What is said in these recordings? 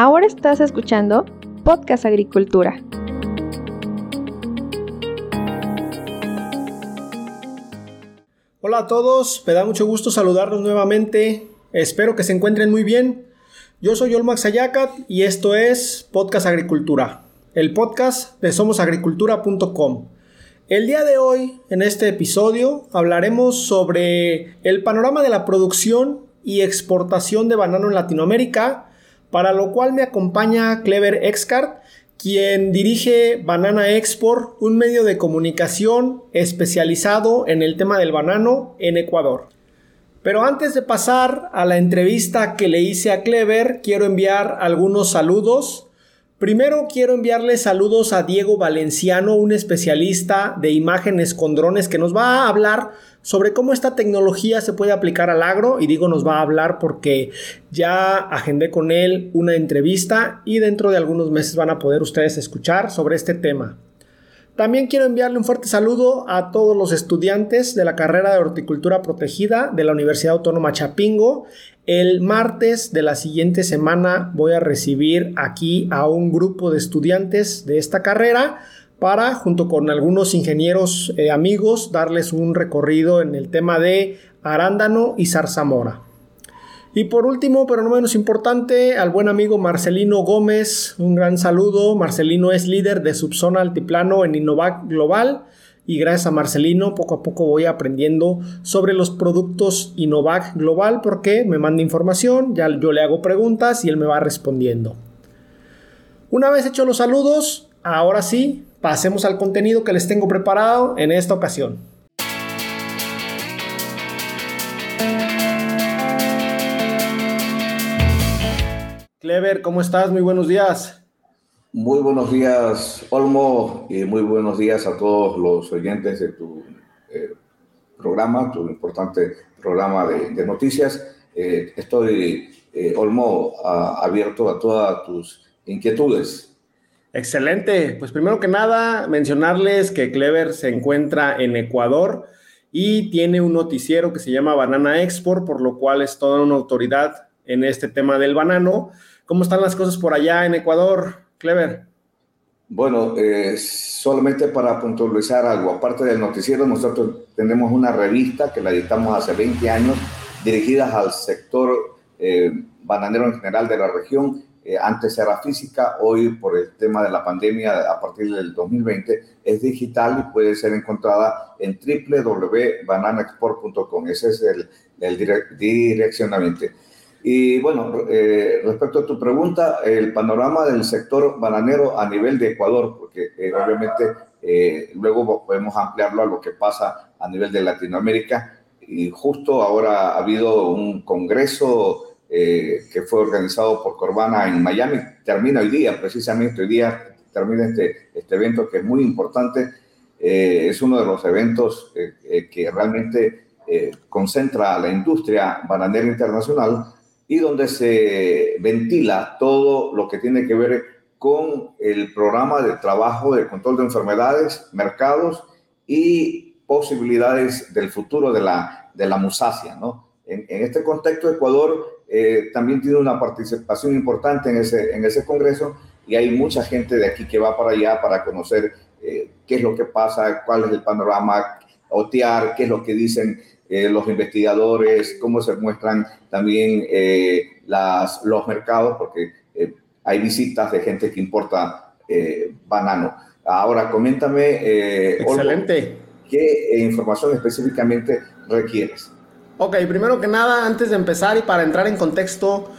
Ahora estás escuchando Podcast Agricultura. Hola a todos, me da mucho gusto saludarlos nuevamente. Espero que se encuentren muy bien. Yo soy Olmax Ayacat y esto es Podcast Agricultura, el podcast de somosagricultura.com. El día de hoy, en este episodio, hablaremos sobre el panorama de la producción y exportación de banano en Latinoamérica, para lo cual me acompaña Clever Excart, quien dirige Banana Export, un medio de comunicación especializado en el tema del banano en Ecuador. Pero antes de pasar a la entrevista que le hice a Clever, quiero enviar algunos saludos Primero quiero enviarle saludos a Diego Valenciano, un especialista de imágenes con drones que nos va a hablar sobre cómo esta tecnología se puede aplicar al agro y digo nos va a hablar porque ya agendé con él una entrevista y dentro de algunos meses van a poder ustedes escuchar sobre este tema. También quiero enviarle un fuerte saludo a todos los estudiantes de la carrera de horticultura protegida de la Universidad Autónoma Chapingo el martes de la siguiente semana voy a recibir aquí a un grupo de estudiantes de esta carrera para, junto con algunos ingenieros eh, amigos, darles un recorrido en el tema de arándano y zarzamora. Y por último, pero no menos importante, al buen amigo Marcelino Gómez, un gran saludo. Marcelino es líder de Subzona Altiplano en Innovac Global y gracias a Marcelino poco a poco voy aprendiendo sobre los productos Innovac Global porque me manda información, ya yo le hago preguntas y él me va respondiendo. Una vez hechos los saludos, ahora sí, pasemos al contenido que les tengo preparado en esta ocasión. Clever, ¿cómo estás? Muy buenos días. Muy buenos días, Olmo, y muy buenos días a todos los oyentes de tu eh, programa, tu importante programa de, noticias. Eh, estoy, eh, Olmo, abierto a todas tus inquietudes. Excelente. Pues primero que nada, mencionarles que Clever se encuentra en Ecuador y tiene un noticiero que se llama Banana Export, por lo cual es toda una autoridad en este tema del banano. ¿Cómo están las cosas por allá en Ecuador? Clever. Bueno, eh, solamente para puntualizar algo, aparte del noticiero, nosotros tenemos una revista que la editamos hace 20 años, dirigida al sector eh, bananero en general de la región. Eh, antes era física, hoy por el tema de la pandemia a partir del 2020 es digital y puede ser encontrada en www.bananexport.com. Ese es el, el direccionamiento. Y bueno, eh, respecto a tu pregunta, el panorama del sector bananero a nivel de Ecuador, porque eh, obviamente eh, luego podemos ampliarlo a lo que pasa a nivel de Latinoamérica. Y justo ahora ha habido un congreso que fue organizado por Corbana en Miami, termina hoy día, precisamente hoy día termina este, este evento que es muy importante. es uno de los eventos que realmente concentra a la industria bananera internacional y donde se ventila todo lo que tiene que ver con el programa de trabajo de control de enfermedades, mercados y posibilidades del futuro de la, de la musacia. ¿no? En, este contexto, Ecuador eh, también tiene una participación importante en ese, en ese congreso y hay mucha gente de aquí que va para allá para conocer eh, qué es lo que pasa, cuál es el panorama, otear, qué es lo que dicen eh, los investigadores, cómo se muestran también eh, las, los mercados, porque eh, hay visitas de gente que importa banano. Ahora, coméntame, Excelente. ¿qué información específicamente requieres? Ok, primero que nada, antes de empezar y para entrar en contexto,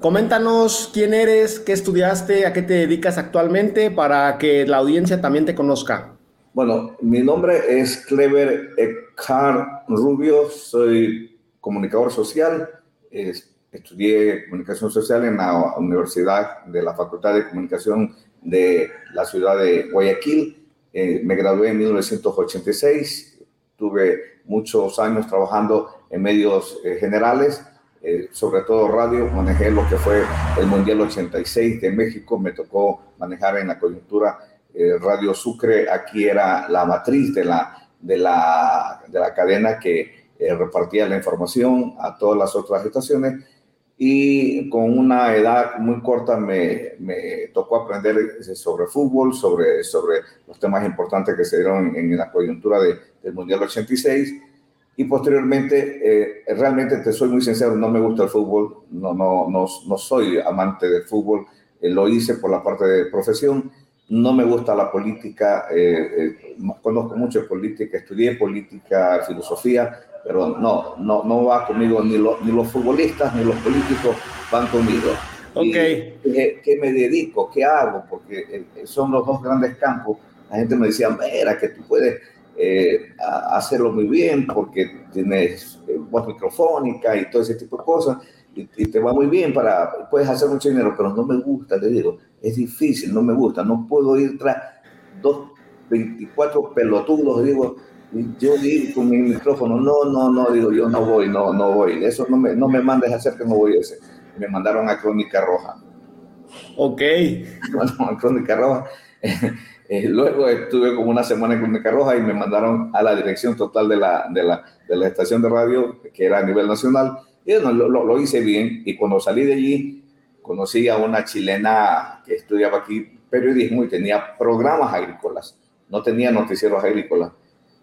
coméntanos quién eres, qué estudiaste, a qué te dedicas actualmente para que la audiencia también te conozca. Bueno, mi nombre es Clever Eckhart Rubio, soy comunicador social, estudié comunicación social en la Universidad de la Facultad de Comunicación de la ciudad de Guayaquil, eh, me gradué en 1986, tuve muchos años trabajando en medios eh, generales, eh, sobre todo radio, manejé lo que fue el Mundial 86 de México, me tocó manejar en la coyuntura eh, Radio Sucre aquí era la matriz de la, de la, de la cadena que eh, repartía la información a todas las otras estaciones. y con una edad muy corta me, me, tocó aprender sobre fútbol, sobre, sobre los temas importantes que se dieron en, la coyuntura de, del Mundial 86 y posteriormente, eh, realmente te soy muy sincero, no me gusta el fútbol, no, no, no, no soy amante del fútbol, eh, lo hice por la parte de profesión, no me gusta la política, eh, conozco mucho de política, estudié política, filosofía, pero no, no, no va conmigo, ni, ni los futbolistas ni los políticos van conmigo. Ok. ¿Qué, me dedico? ¿Qué hago? Porque eh, son los dos grandes campos. La gente me decía, mira, que tú puedes eh, hacerlo muy bien porque tienes eh, voz microfónica y todo ese tipo de cosas y, y, te va muy bien para, puedes hacer mucho dinero, pero no me gusta, te digo, es difícil, no me gusta, no puedo ir tras dos, 24 pelotudos, digo, yo digo con mi micrófono, no, no, no, digo, yo no voy, no, no voy. Eso no me, no me mandes a hacer que no voy a ese. Me mandaron a Crónica Roja. Ok. Bueno, a Crónica Roja. Eh, luego estuve como una semana en Crónica Roja y me mandaron a la dirección total de la, de la, de la estación de radio, que era a nivel nacional. Y bueno, lo, lo, lo hice bien. Y cuando salí de allí, conocí a una chilena que estudiaba aquí periodismo y tenía programas agrícolas. No tenía noticieros agrícolas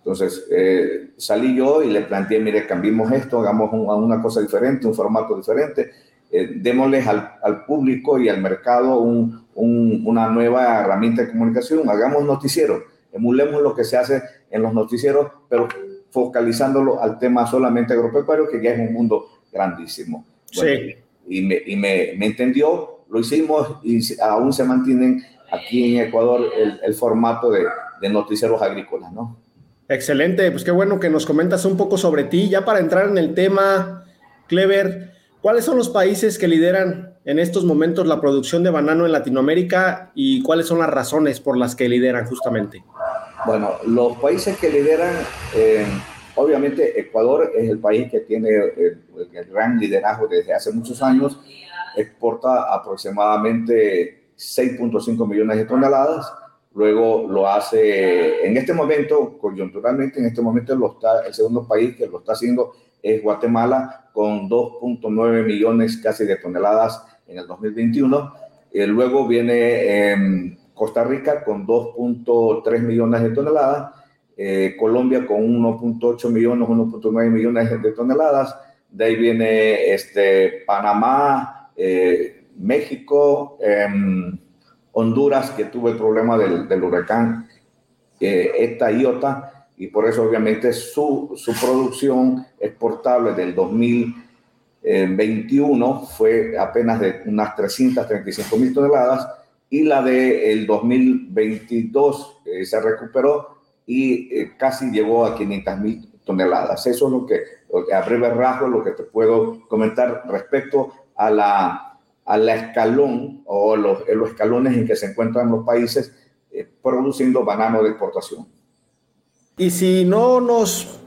entonces, eh, salí yo y le planteé, mire, cambiemos esto, hagamos una cosa diferente, un formato diferente, eh, démosles al, al, público y al mercado un, un, una nueva herramienta de comunicación, hagamos noticiero, emulemos lo que se hace en los noticieros, pero focalizándolo al tema solamente agropecuario, que ya es un mundo grandísimo. Bueno, sí. Y, me, y me, me, entendió, lo hicimos y aún se mantienen aquí en Ecuador el, el formato de, de noticieros agrícolas, ¿no? Excelente, pues qué bueno que nos comentas un poco sobre ti. Ya para entrar en el tema, Clever, ¿cuáles son los países que lideran en estos momentos la producción de banano en Latinoamérica y cuáles son las razones por las que lideran justamente? Bueno, los países que lideran, eh, obviamente Ecuador es el país que tiene el, gran liderazgo desde hace muchos años, exporta aproximadamente 6.5 millones de toneladas Luego lo hace en este momento, coyunturalmente, en este momento lo está, el segundo país que lo está haciendo es Guatemala con 2.9 millones casi de toneladas en el 2021. Y luego viene eh, Costa Rica con 2.3 millones de toneladas. Eh, Colombia con 1.8 millones, 1.9 millones de toneladas. De ahí viene este, Panamá, eh, México. Em, Honduras, que tuvo el problema del, del huracán eh, esta iota, y por eso obviamente su, su producción exportable del 2021 fue apenas de unas 335 mil toneladas, y la del 2022 eh, se recuperó y eh, casi llegó a 500 mil toneladas. Eso es lo que, a breve rasgo, lo que te puedo comentar respecto a la a la escalón o los, los escalones en que se encuentran los países eh, produciendo banano de exportación. Y si no nos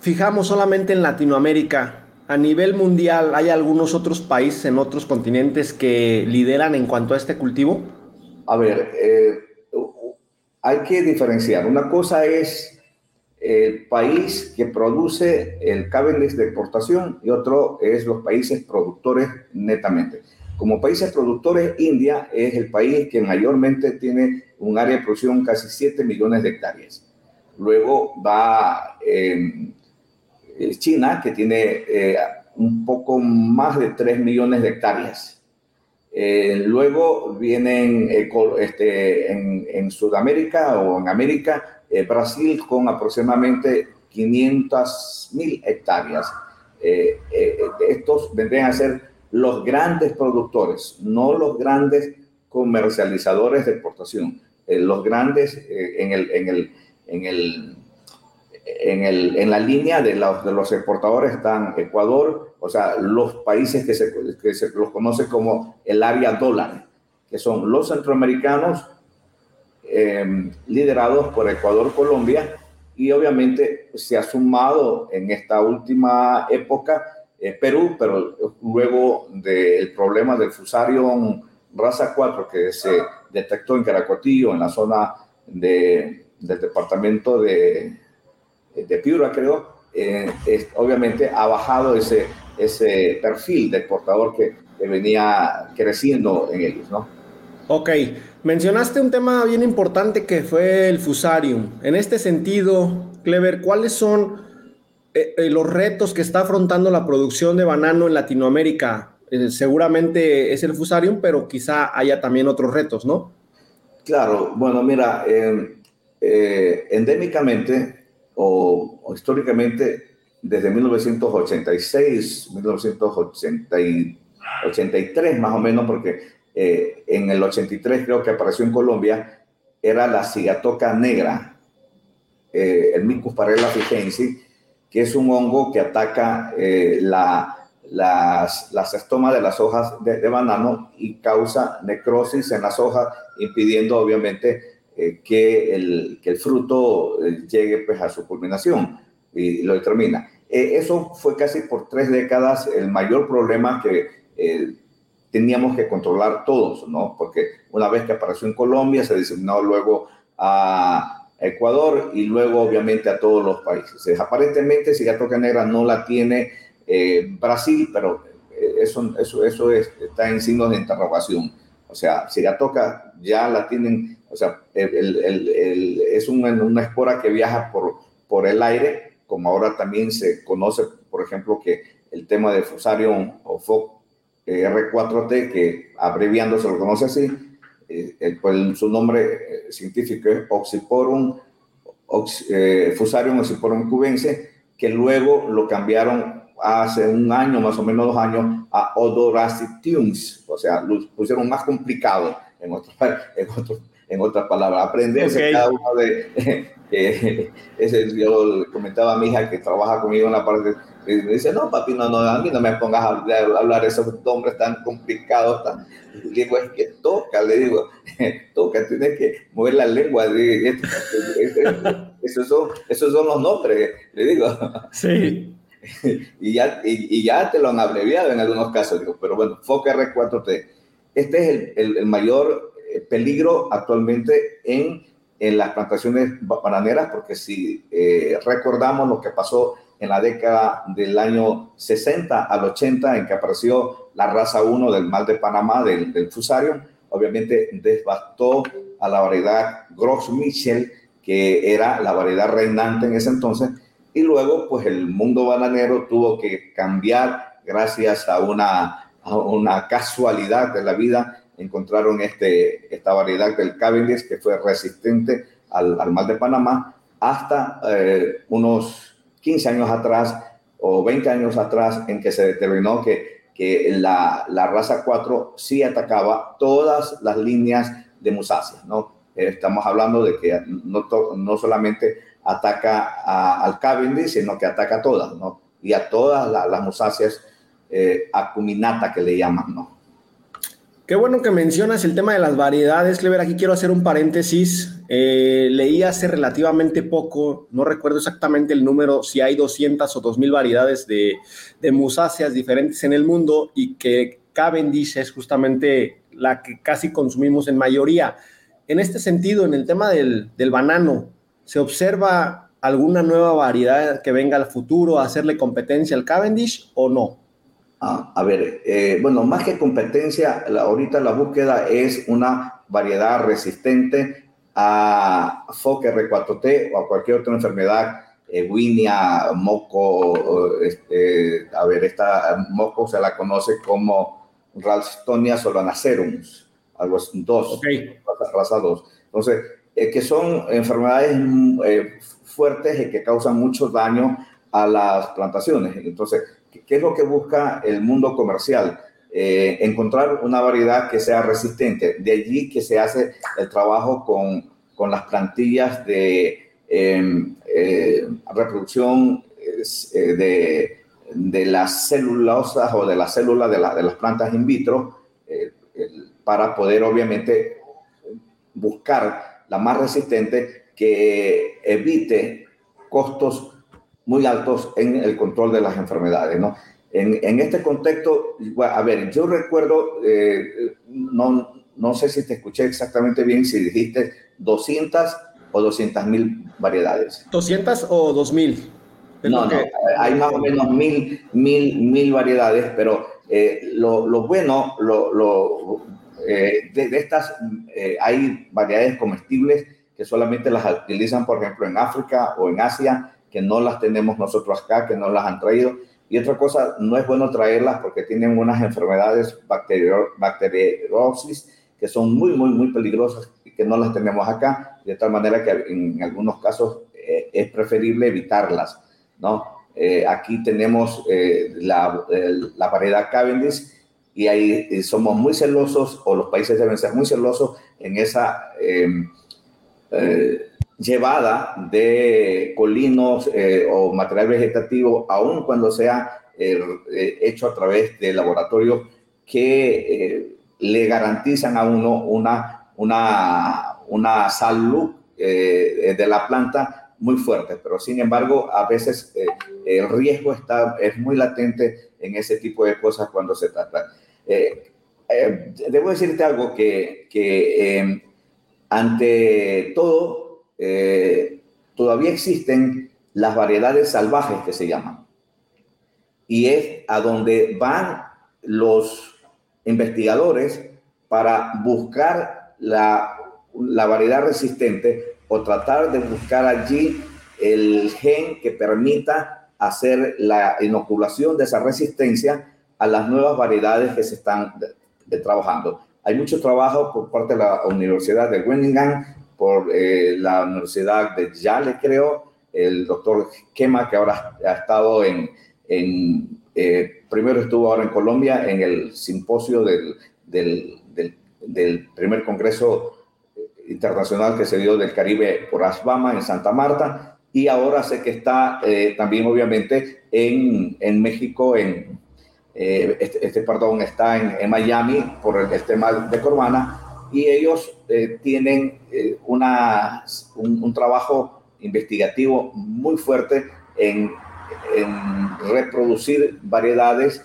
fijamos solamente en Latinoamérica, a nivel mundial, ¿hay algunos otros países en otros continentes que lideran en cuanto a este cultivo? A ver, eh, hay que diferenciar. Una cosa es el país que produce el Cabernet de exportación y otro es los países productores netamente. Como países productores, India es el país que mayormente tiene un área de producción casi 7 millones de hectáreas. Luego va eh, China, que tiene eh, un poco más de 3 millones de hectáreas. Eh, luego vienen eh, este, en, Sudamérica o en América, eh, Brasil con aproximadamente 500 mil hectáreas. estos vendrían a ser los grandes productores, no los grandes comercializadores de exportación. Los grandes en, el, en, el, en, el, en, el, en la línea de los, de los exportadores están Ecuador, o sea, los países que se, que se los conoce como el área dólar, que son los centroamericanos eh, liderados por Ecuador, Colombia, y obviamente se ha sumado en esta última época eh, Perú, pero luego del problema del fusario raza 4 que se detectó en Caracotillo, en la zona de, del departamento de, Piura, creo, eh, obviamente ha bajado ese, ese perfil de exportador que, que venía creciendo en ellos, ¿no? Ok, mencionaste un tema bien importante que fue el fusarium. En este sentido, Clever, ¿cuáles son eh, eh, los retos que está afrontando la producción de banano en Latinoamérica? Eh, seguramente es el fusarium, pero quizá haya también otros retos, ¿no? Claro, bueno, mira, endémicamente o, históricamente, desde 1986, 1983 más o menos, porque eh, en el 83 creo que apareció en Colombia, era la cigatoca negra, eh, el Micus parella figensi, que es un hongo que ataca eh, la, las, las, estomas de las hojas de, banano y causa necrosis en las hojas, impidiendo obviamente que, el, que, el, fruto llegue pues, a su culminación y, lo determina. Eso fue casi por tres décadas el mayor problema que teníamos que controlar todos, ¿no? Porque una vez que apareció en Colombia, se diseminó luego a Ecuador y luego obviamente a todos los países. Aparentemente, toca negra no la tiene eh, Brasil, pero eh, eso, eso, eso está en signos de interrogación. O sea, toca ya la tienen, o sea, el, el, es una, una, espora que viaja por, por el aire, como ahora también se conoce, por ejemplo, que el tema de Fusarium o FOC R4T, que abreviando se lo conoce así, eh, pues, su nombre eh, científico es Oxyporum, eh, Fusarium Oxyporum cubense, que luego lo cambiaron hace un año, más o menos dos años, a Odoracitiums, o sea, lo pusieron más complicado, en, otro, en, otro, en otras palabras, aprenderse cada uno de... ese, yo comentaba a mi hija que trabaja conmigo en la parte y me dice, no, papi, no, no, a mí no me pongas a hablar, esos nombres tan complicados. Tan... Le digo, es que toca, le digo, toca, tienes que mover la lengua. Esos son, esos son los nombres, le digo. Sí. Y ya, y, ya te lo han abreviado en algunos casos, digo, pero bueno, FOC R4T. Este es el, el, mayor eh, peligro actualmente en, en, las plantaciones bananeras, porque si eh, recordamos lo que pasó en la década del año 60 al 80, en que apareció la raza 1 del mal de Panamá, del, del fusario, obviamente devastó a la variedad Gros Michel, que era la variedad reinante en ese entonces, y luego pues el mundo bananero tuvo que cambiar gracias a una, a una casualidad de la vida, encontraron este, esta variedad del Cavendish que fue resistente al, al de Panamá hasta eh, unos 15 años atrás o 20 años atrás en que se determinó que, que la, la raza 4 sí atacaba todas las líneas de musáceas, ¿no? Estamos hablando de que no, no solamente ataca al Cavendish, sino que ataca a todas, ¿no? Y a todas las musáceas eh, acuminata que le llaman, ¿no? Qué bueno que mencionas el tema de las variedades, Clever. Aquí quiero hacer un paréntesis. Eh, leí hace relativamente poco, no recuerdo exactamente el número, si hay 200 o 2000 variedades de, musáceas diferentes en el mundo y que Cavendish es justamente la que casi consumimos en mayoría. En este sentido, en el tema del, del banano, ¿se observa alguna nueva variedad que venga al futuro a hacerle competencia al Cavendish o no? Ah, a ver, eh, bueno, más que competencia, ahorita la búsqueda es una variedad resistente a FOC R4T o a cualquier otra enfermedad, eh, Winia, moco, este, a ver, esta moco se la conoce como Ralstonia solanacerum, algo así, dos, raza 2. Entonces, eh, que son enfermedades fuertes y que causan mucho daño a las plantaciones. Entonces, ¿Qué es lo que busca el mundo comercial? Eh, encontrar una variedad que sea resistente. De allí que se hace el trabajo con, con las plantillas de em, eh, reproducción eh, de, de, las celulosas o de las células de, de las plantas in vitro para poder obviamente buscar la más resistente que evite costos muy altos en el control de las enfermedades, ¿no? En, en este contexto, a ver, yo recuerdo, eh, no, no sé si te escuché exactamente bien, si dijiste 200 o 200 mil variedades. 200 o 2000. No, no, hay más o menos mil, mil, mil variedades, pero eh, lo, lo, bueno, lo, lo eh, de, de, estas, eh, hay variedades comestibles que solamente las utilizan, por ejemplo, en África o en Asia, que no las tenemos nosotros acá, que no las han traído. Y otra cosa, no es bueno traerlas porque tienen unas enfermedades bacterio, bacteriosis que son muy, muy, muy peligrosas y que no las tenemos acá, de tal manera que en algunos casos eh, es preferible evitarlas, ¿no? Eh, aquí tenemos eh, la, la, variedad Cavendish y ahí somos muy celosos, o los países deben ser muy celosos en esa em, llevada de colinos o material vegetativo, aun cuando sea hecho a través de laboratorios que le garantizan a uno una, una, una salud eh, de la planta muy fuerte, pero sin embargo a veces eh, el riesgo está, es muy latente en ese tipo de cosas cuando se trata. Eh, debo decirte algo que, que ante todo todavía existen las variedades salvajes que se llaman y es a donde van los investigadores para buscar la, variedad resistente o tratar de buscar allí el gen que permita hacer la inoculación de esa resistencia a las nuevas variedades que se están trabajando. Hay mucho trabajo por parte de la Universidad de Groningen, por eh, la Universidad de Yale, creo, el doctor Kema, que ahora ha estado en, en eh, primero estuvo ahora en Colombia en el simposio del, del, del, primer Congreso Internacional que se dio del Caribe por ASBAMA en Santa Marta y ahora sé que está eh, también obviamente en, en México, en, eh, este, este, perdón, está en, en, Miami por el, tema de Corbana y ellos tienen una, un, trabajo investigativo muy fuerte en reproducir variedades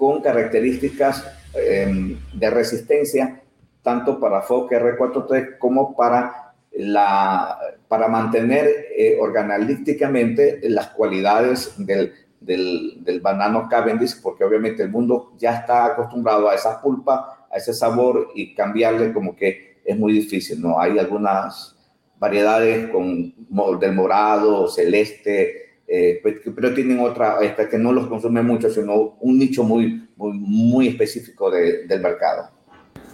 con características em, de resistencia, tanto para FOC R4T como para, la, para mantener eh, organolípticamente las cualidades del, del, del, banano Cavendish, porque obviamente el mundo ya está acostumbrado a esa pulpa, a ese sabor y cambiarle como que es muy difícil, ¿no? Hay algunas variedades con, del morado, celeste, eh, pero tienen otra, esta que no los consume mucho, sino un nicho muy, muy, muy específico de, del mercado.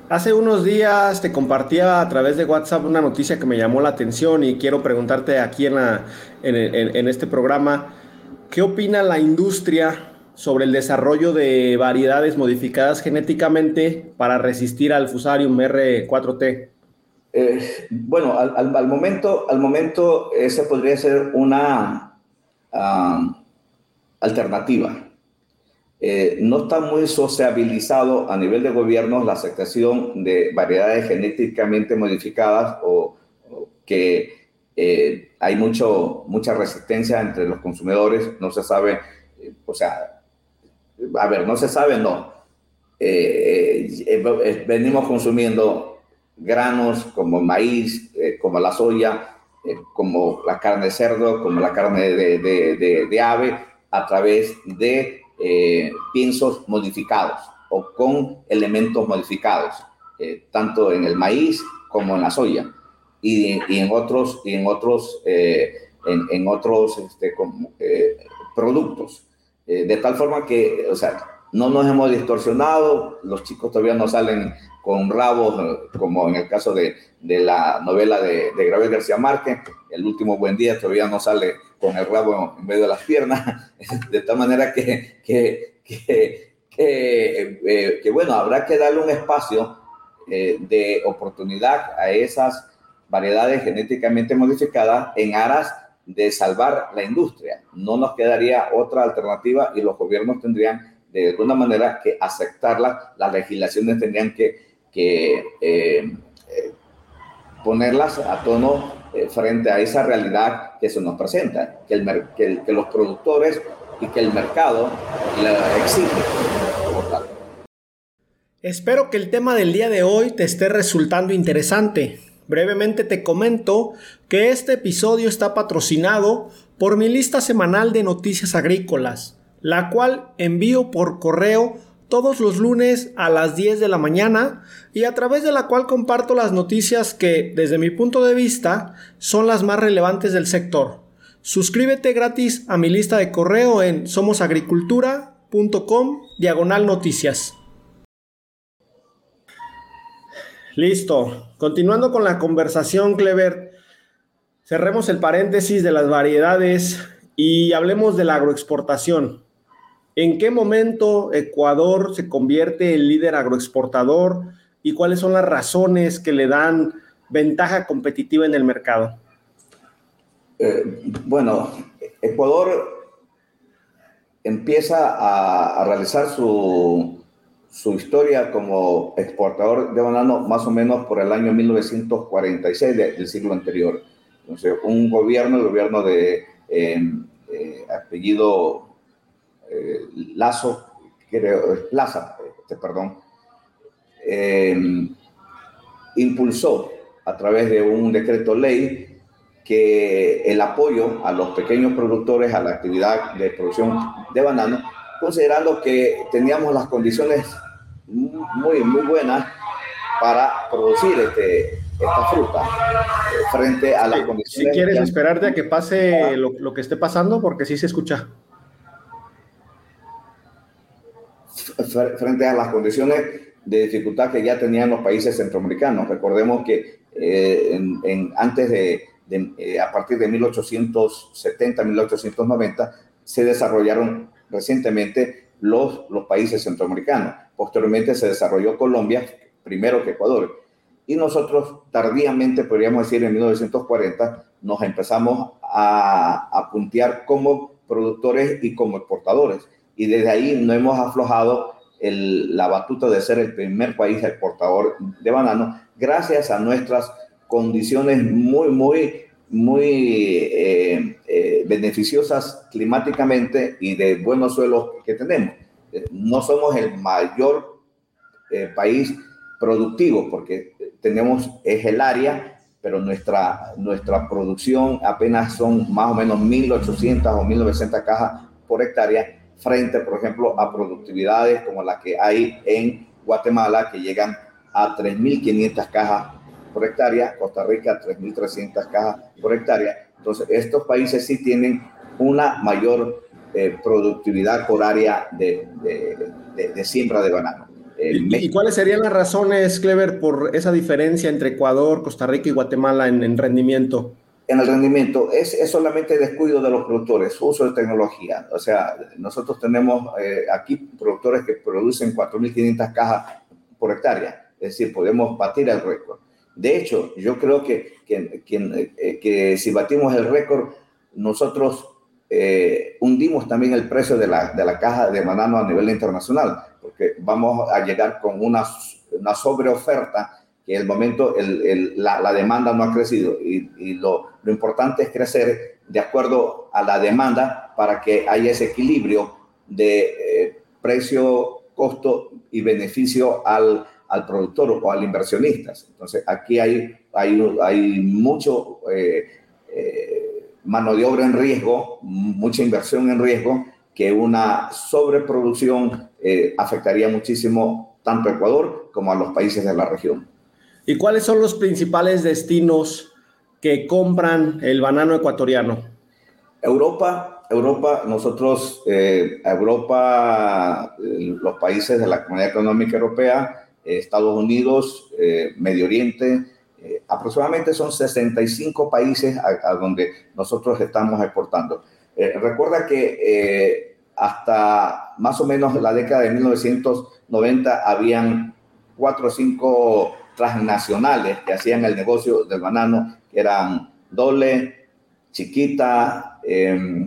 Hace unos días te compartía a través de WhatsApp una noticia que me llamó la atención y quiero preguntarte aquí en, la, en, en este programa, ¿qué opina la industria sobre el desarrollo de variedades modificadas genéticamente para resistir al Fusarium R4T? Eh, bueno, al, al, momento, al momento ese podría ser una, alternativa. Eh, no está muy sociabilizado a nivel de gobierno la aceptación de variedades genéticamente modificadas o, que eh, hay mucho, mucha resistencia entre los consumidores, no se sabe, o sea, a ver, no se sabe, no. Eh, eh, venimos consumiendo granos como maíz, como la soya, eh, como la carne de cerdo, como la carne de, de, de, ave, a través de eh, piensos modificados o con elementos modificados, eh, tanto en el maíz como en la soya y, y en otros, y en otros, en, en, otros este, productos. De tal forma que, o sea, no nos hemos distorsionado, los chicos todavía no salen con rabos, como en el caso de, de la novela de, de García Márquez, El último buen día todavía no sale con el rabo en medio de las piernas, de tal manera que, que, que, que, eh, bueno, habrá que darle un espacio eh, de oportunidad a esas variedades genéticamente modificadas en aras de salvar la industria. No nos quedaría otra alternativa y los gobiernos tendrían de alguna manera que aceptarla, las legislaciones tendrían que que eh, eh, ponerlas a tono eh, frente a esa realidad que se nos presenta, que, el, que, que los productores y que el mercado la exige. Espero que el tema del día de hoy te esté resultando interesante. Brevemente te comento que este episodio está patrocinado por mi lista semanal de noticias agrícolas, la cual envío por correo todos los lunes a las 10 de la mañana y a través de la cual comparto las noticias que, desde mi punto de vista, son las más relevantes del sector. Suscríbete gratis a mi lista de correo en somosagricultura.com diagonal noticias. Listo. Continuando con la conversación, Clever, cerremos el paréntesis de las variedades y hablemos de la agroexportación. ¿En qué momento Ecuador se convierte en líder agroexportador y cuáles son las razones que le dan ventaja competitiva en el mercado? Eh, bueno, Ecuador empieza a, realizar su, su, historia como exportador de banano más o menos por el año 1946 del siglo anterior. Entonces, un gobierno, el gobierno de eh, eh, apellido eh, Lazo, creo, Plaza, este, perdón, em, impulsó a través de un decreto ley que el apoyo a los pequeños productores a la actividad de producción de banano, considerando que teníamos las condiciones muy, muy buenas para producir este, esta fruta eh, frente a las condiciones. Si quieres esperarte a que pase lo, lo, que esté pasando, porque sí se escucha. frente a las condiciones de dificultad que ya tenían los países centroamericanos. Recordemos que eh, en, antes de, eh, a partir de 1870, 1890, se desarrollaron recientemente los, países centroamericanos. Posteriormente se desarrolló Colombia, primero que Ecuador. Y nosotros tardíamente, podríamos decir en 1940, nos empezamos a, a puntear como productores y como exportadores y desde ahí no hemos aflojado la batuta de ser el primer país exportador de banano gracias a nuestras condiciones muy, muy, muy eh, eh, beneficiosas climáticamente y de buenos suelos que tenemos. Eh, no somos el mayor país productivo porque tenemos, es el área, pero nuestra, nuestra producción apenas son más o menos 1.800 o 1.900 cajas por hectárea frente, por ejemplo, a productividades como la que hay en Guatemala, que llegan a 3.500 cajas por hectárea, Costa Rica 3.300 cajas por hectárea. Entonces, estos países sí tienen una mayor eh, productividad por área de, de, siembra de banano. ¿Y, cuáles serían las razones, Clever, por esa diferencia entre Ecuador, Costa Rica y Guatemala en, en rendimiento? en el rendimiento es, es, solamente descuido de los productores, uso de tecnología. O sea, nosotros tenemos eh, aquí productores que producen 4.500 cajas por hectárea, es decir, podemos batir el récord. De hecho, yo creo que, que, eh, que si batimos el récord, nosotros eh, hundimos también el precio de la, de la caja de banano a nivel internacional, porque vamos a llegar con una, una sobreoferta que en el momento la, demanda no ha crecido y, y lo, lo, importante es crecer de acuerdo a la demanda para que haya ese equilibrio de eh, precio, costo y beneficio al, al, productor o al inversionista. Entonces, aquí hay, hay, hay mucho eh, eh, mano de obra en riesgo, mucha inversión en riesgo, que una sobreproducción eh, afectaría muchísimo tanto a Ecuador como a los países de la región. ¿Y cuáles son los principales destinos que compran el banano ecuatoriano? Europa, Europa, nosotros, Europa, los países de la Comunidad Económica Europea, Estados Unidos, eh, Medio Oriente, eh, aproximadamente son 65 países a, donde nosotros estamos exportando. Eh, recuerda que hasta más o menos la década de 1990 habían cuatro o cinco transnacionales que hacían el negocio del banano, que eran Dole, Chiquita, eh,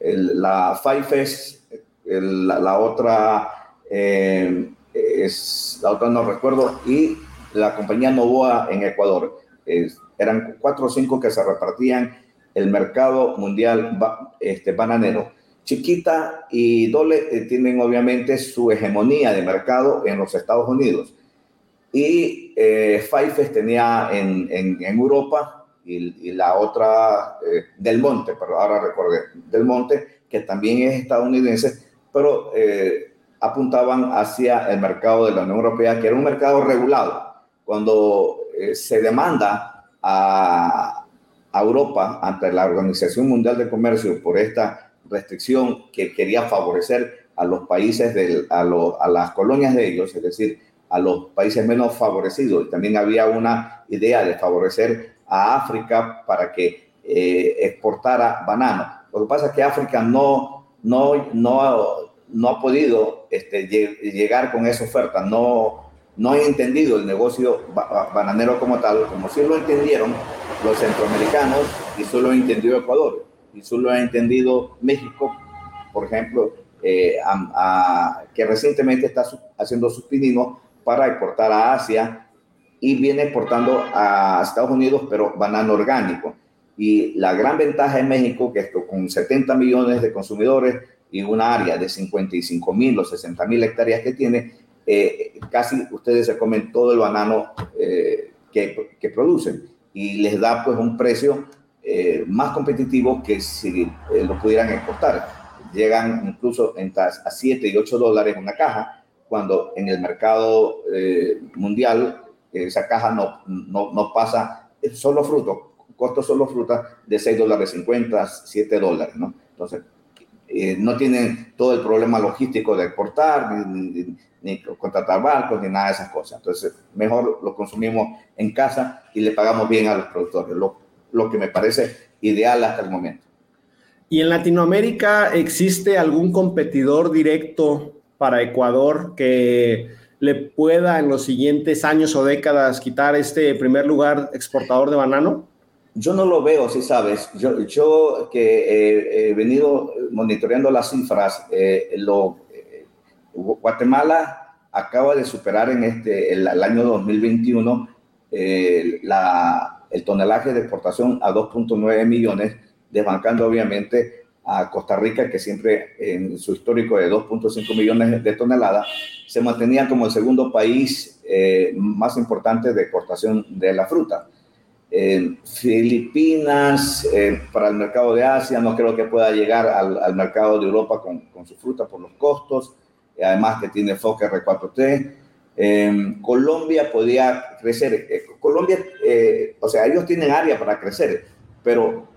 el, la Faifes, la, la, otra eh, es, la otra no recuerdo, y la compañía Novoa en Ecuador. Es, eran cuatro o cinco que se repartían el mercado mundial este, bananero. Chiquita y Dole eh, tienen obviamente su hegemonía de mercado en los Estados Unidos y eh, tenía en, en, Europa y, la otra eh, Del Monte, pero ahora recordé, Del Monte, que también es estadounidense, pero eh, apuntaban hacia el mercado de la Unión Europea, que era un mercado regulado. Cuando eh, se demanda a, Europa ante la Organización Mundial de Comercio por esta restricción que quería favorecer a los países, de, a, a las colonias de ellos, es decir, a los países menos favorecidos. Y también había una idea de favorecer a África para que eh, exportara banano. Lo que pasa es que África no, no, no, no ha podido este, llegar con esa oferta, no, no ha entendido el negocio bananero como tal, como si lo entendieron los centroamericanos y solo ha entendido Ecuador y solo ha entendido México, por ejemplo, eh, que recientemente está haciendo sus pininos para exportar a Asia y viene exportando a Estados Unidos, pero banano orgánico. Y la gran ventaja en México, que esto con 70 millones de consumidores y una área de 55 mil o 60 mil hectáreas que tiene, eh, casi ustedes se comen todo el banano eh, que, que, producen y les da pues un precio eh, más competitivo que si lo pudieran exportar. Llegan incluso a 7 y 8 dólares una caja cuando en el mercado eh, mundial esa caja no, no, no pasa solo fruto, costo solo fruta de 6 dólares 50, 7 dólares, ¿no? Entonces, eh, no tienen todo el problema logístico de exportar, ni, contratar barcos, ni nada de esas cosas. Entonces, mejor lo consumimos en casa y le pagamos bien a los productores, lo, lo que me parece ideal hasta el momento. ¿Y en Latinoamérica existe algún competidor directo para Ecuador que le pueda en los siguientes años o décadas quitar este primer lugar exportador de banano? Yo no lo veo, si sabes. Yo, yo que he venido monitoreando las cifras, eh, eh, Guatemala acaba de superar en este, el, año 2021 eh, el tonelaje de exportación a 2.9 millones, desbancando obviamente a Costa Rica, que siempre en su histórico de 2.5 millones de toneladas, se mantenía como el segundo país más importante de exportación de la fruta. Filipinas, eh, para el mercado de Asia, no creo que pueda llegar al, mercado de Europa con, con, su fruta por los costos, además que tiene foque R4T. Colombia podía crecer. Eh, Colombia, o sea, ellos tienen área para crecer, pero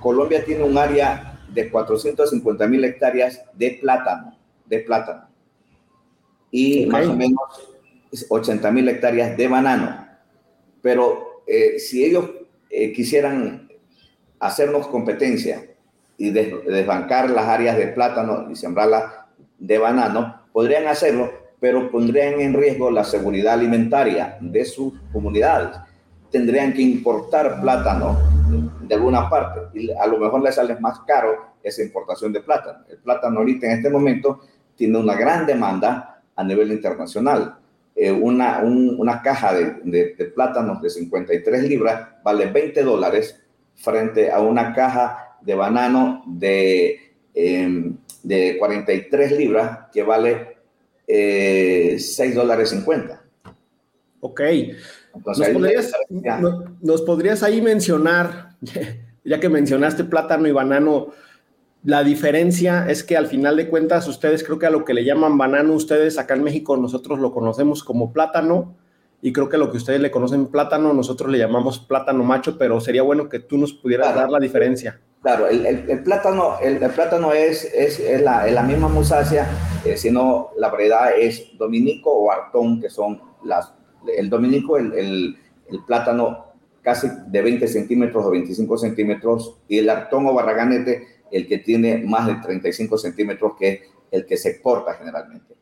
Colombia tiene un área de 450 mil hectáreas de plátano, de plátano. Y más o menos 80 mil hectáreas de banano. Pero eh, si ellos eh, quisieran hacernos competencia y desbancar las áreas de plátano y sembrarlas de banano, podrían hacerlo, pero pondrían en riesgo la seguridad alimentaria de sus comunidades. Tendrían que importar plátano de alguna parte y a lo mejor les sale más caro esa importación de plátano. El plátano ahorita en este momento tiene una gran demanda a nivel internacional. Eh, una, una caja de, de, plátanos de 53 libras vale 20 dólares frente a una caja de banano de, em, de 43 libras que vale eh, 6 dólares 50. Ok. ¿Nos, podrías, ¿Nos podrías ahí mencionar, ya que mencionaste plátano y banano, la diferencia es que al final de cuentas, ustedes creo que a lo que le llaman banano, ustedes acá en México nosotros lo conocemos como plátano y creo que lo que ustedes le conocen plátano, nosotros le llamamos plátano macho, pero sería bueno que tú nos pudieras dar la diferencia. Claro, el, plátano, el, plátano es, es, la, la, misma musácea, eh, sino la variedad es dominico o artón, que son las, el dominico, el, el plátano casi de 20 centímetros o 25 centímetros, y el artón o barraganete el que tiene más de 35 centímetros, que es el que se exporta generalmente.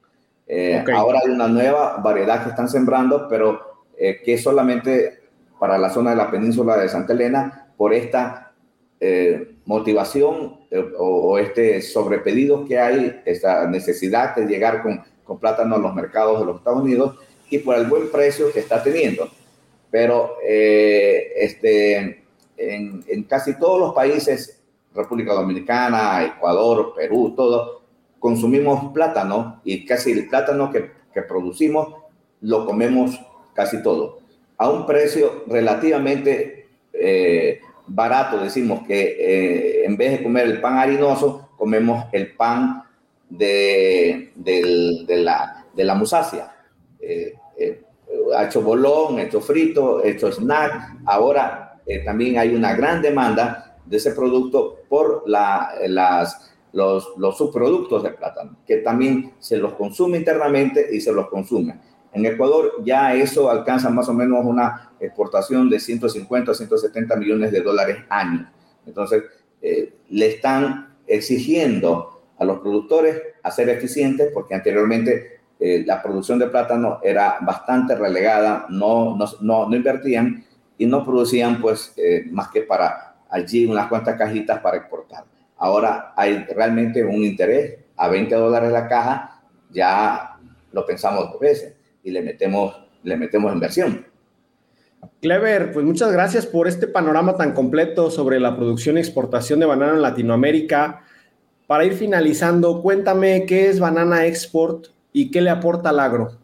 Eh, ahora hay una nueva variedad que están sembrando, pero eh, que solamente para la zona de la península de Santa Elena, por esta eh, motivación o, este sobrepedido que hay, esta necesidad de llegar con, con plátano a los mercados de los Estados Unidos y por el buen precio que está teniendo. Pero este, en, en casi todos los países República Dominicana, Ecuador, Perú, todo, consumimos plátano y casi el plátano que, que producimos lo comemos casi todo, a un precio relativamente eh, barato. Decimos que eh, en vez de comer el pan harinoso, comemos el pan de, de, la, de la. Eh, hecho bolón, hecho frito, hecho snack. Ahora también hay una gran demanda de ese producto por la, las, los, subproductos de plátano, que también se los consume internamente y se los consume. En Ecuador ya eso alcanza más o menos una exportación de 150 a 170 millones de dólares año. Entonces, eh, le están exigiendo a los productores a ser eficientes porque anteriormente eh, la producción de plátano era bastante relegada, no, no, no, invertían y no producían pues eh, más que para allí unas cuantas cajitas para exportar. Ahora hay realmente un interés a 20 dólares la caja, ya lo pensamos dos veces y le metemos, le metemos inversión. Clever, pues muchas gracias por este panorama tan completo sobre la producción y exportación de banana en Latinoamérica. Para ir finalizando, cuéntame qué es Banana Export y qué le aporta al agro.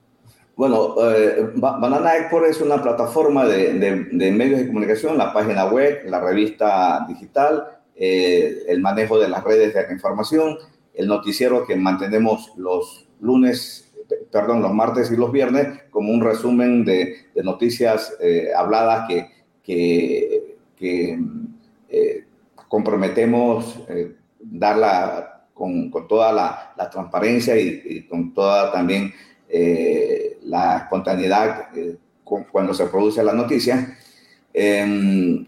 Bueno, eh, Banana Export es una plataforma de, medios de comunicación, la página web, la revista digital, eh, el manejo de las redes de información, el noticiero que mantenemos los lunes perdón, los martes y los viernes como un resumen de, noticias eh, habladas que, que, comprometemos darla con, con, toda la transparencia y, con toda también la espontaneidad cuando se produce la noticia. Em,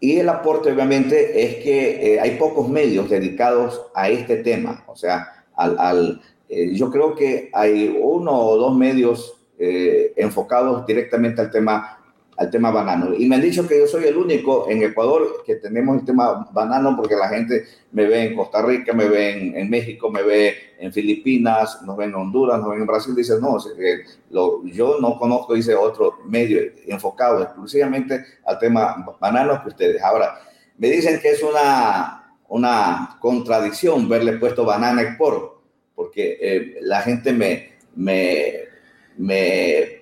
y el aporte obviamente es que hay pocos medios dedicados a este tema, o sea, al eh, yo creo que hay uno o dos medios eh, enfocados directamente al tema, al tema banano. Y me han dicho que yo soy el único en Ecuador que tenemos el tema banano porque la gente me ve en Costa Rica, me ve en, México, me ve en Filipinas, nos ve en Honduras, nos ve en Brasil. Dice, no, yo no conozco, dice otro medio enfocado exclusivamente al tema banano que ustedes. Ahora, me dicen que es una, una contradicción verle puesto banana export porque eh, la gente me, me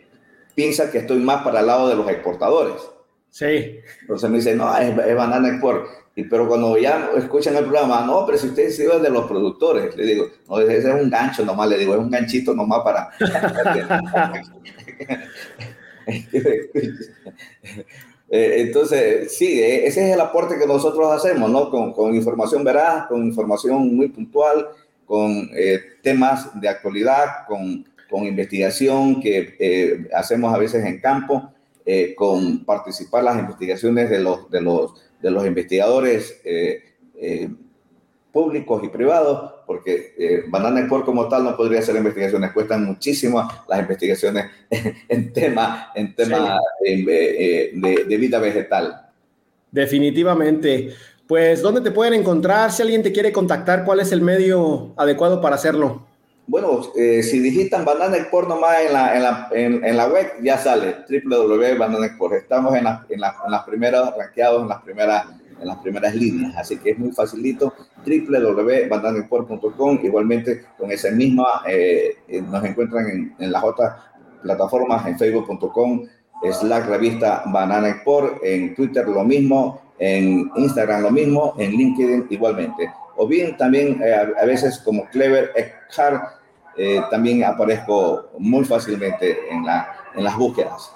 piensa que estoy más para el lado de los exportadores. Sí. Entonces me dicen, no, es, banana export. Y, pero cuando ya escuchan el programa, no, pero si ustedes sirven de los productores, le digo, no, ese es un gancho nomás, le digo, es un ganchito nomás para... Eh, entonces, sí, eh, ese es el aporte que nosotros hacemos, ¿no? Con, con información veraz, con información muy puntual con eh, temas de actualidad, con, con investigación que eh, hacemos a veces en campo, eh, con participar las investigaciones de los, de los, de los investigadores públicos y privados, porque Banana Export como tal no podría hacer investigaciones, cuestan muchísimo las investigaciones en tema, en tema de, de vida vegetal. Definitivamente. Pues, ¿dónde te pueden encontrar? Si alguien te quiere contactar, ¿cuál es el medio adecuado para hacerlo? Bueno, eh, si digitan Banana Export nomás en la, en la, en, la web, ya sale www.banana Export. Estamos en, en, las primeras, rankeados en las primeras, en las primeras líneas, así que es muy facilito. www.bananexport.com. Igualmente, con esa misma, eh, eh, nos encuentran en, las otras plataformas, en facebook.com, Slack revista Banana Export, en Twitter lo mismo, en Instagram lo mismo, en LinkedIn igualmente. O bien también eh, a, veces como Clever Eckhart, eh, también aparezco muy fácilmente en, la, en las búsquedas.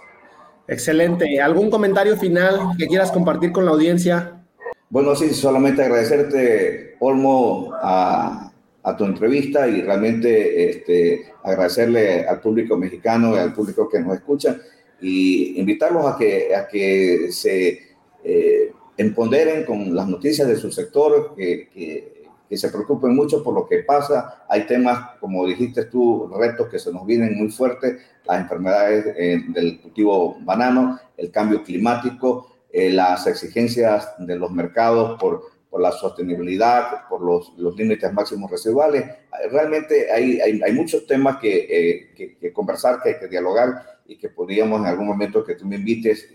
Excelente. ¿Algún comentario final que quieras compartir con la audiencia? Bueno, sí, solamente agradecerte, Olmo, a, a tu entrevista y realmente este, agradecerle al público mexicano y al público que nos escucha y invitarlos a que, a que se eh, empoderen con las noticias de su sector, que, que, se preocupen mucho por lo que pasa. Hay temas, como dijiste tú, retos que se nos vienen muy fuertes, las enfermedades eh, del cultivo banano, el cambio climático, eh, las exigencias de los mercados por, por la sostenibilidad, por los, los, límites máximos residuales. Realmente hay, hay, hay muchos temas que, eh, que, que, conversar, que hay que dialogar y que podríamos en algún momento que tú me invites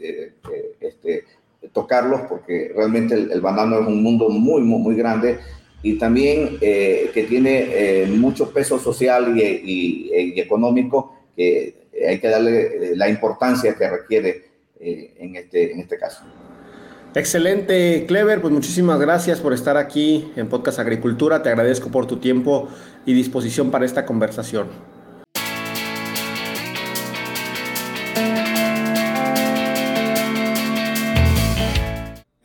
este, tocarlos porque realmente el, banano es un mundo muy, muy, muy grande y también eh, que tiene eh, mucho peso social y, económico que hay que darle la importancia que requiere en, este, en este caso. Excelente, Clever. Pues muchísimas gracias por estar aquí en Podcast Agricultura. Te agradezco por tu tiempo y disposición para esta conversación.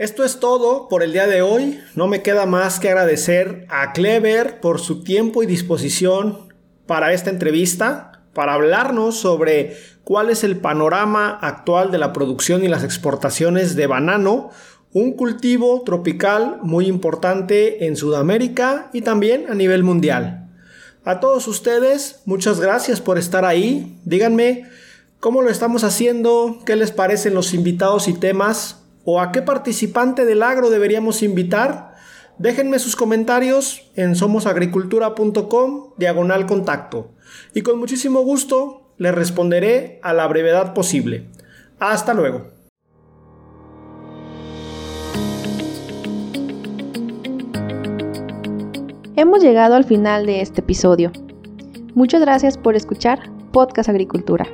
Esto es todo por el día de hoy. No me queda más que agradecer a Clever por su tiempo y disposición para esta entrevista, para hablarnos sobre cuál es el panorama actual de la producción y las exportaciones de banano, un cultivo tropical muy importante en Sudamérica y también a nivel mundial. A todos ustedes, muchas gracias por estar ahí. Díganme cómo lo estamos haciendo, qué les parecen los invitados y temas, o a qué participante del agro deberíamos invitar. Déjenme sus comentarios en somosagricultura.com diagonal contacto y con muchísimo gusto le responderé a la brevedad posible. Hasta luego. Hemos llegado al final de este episodio. Muchas gracias por escuchar Podcast Agricultura.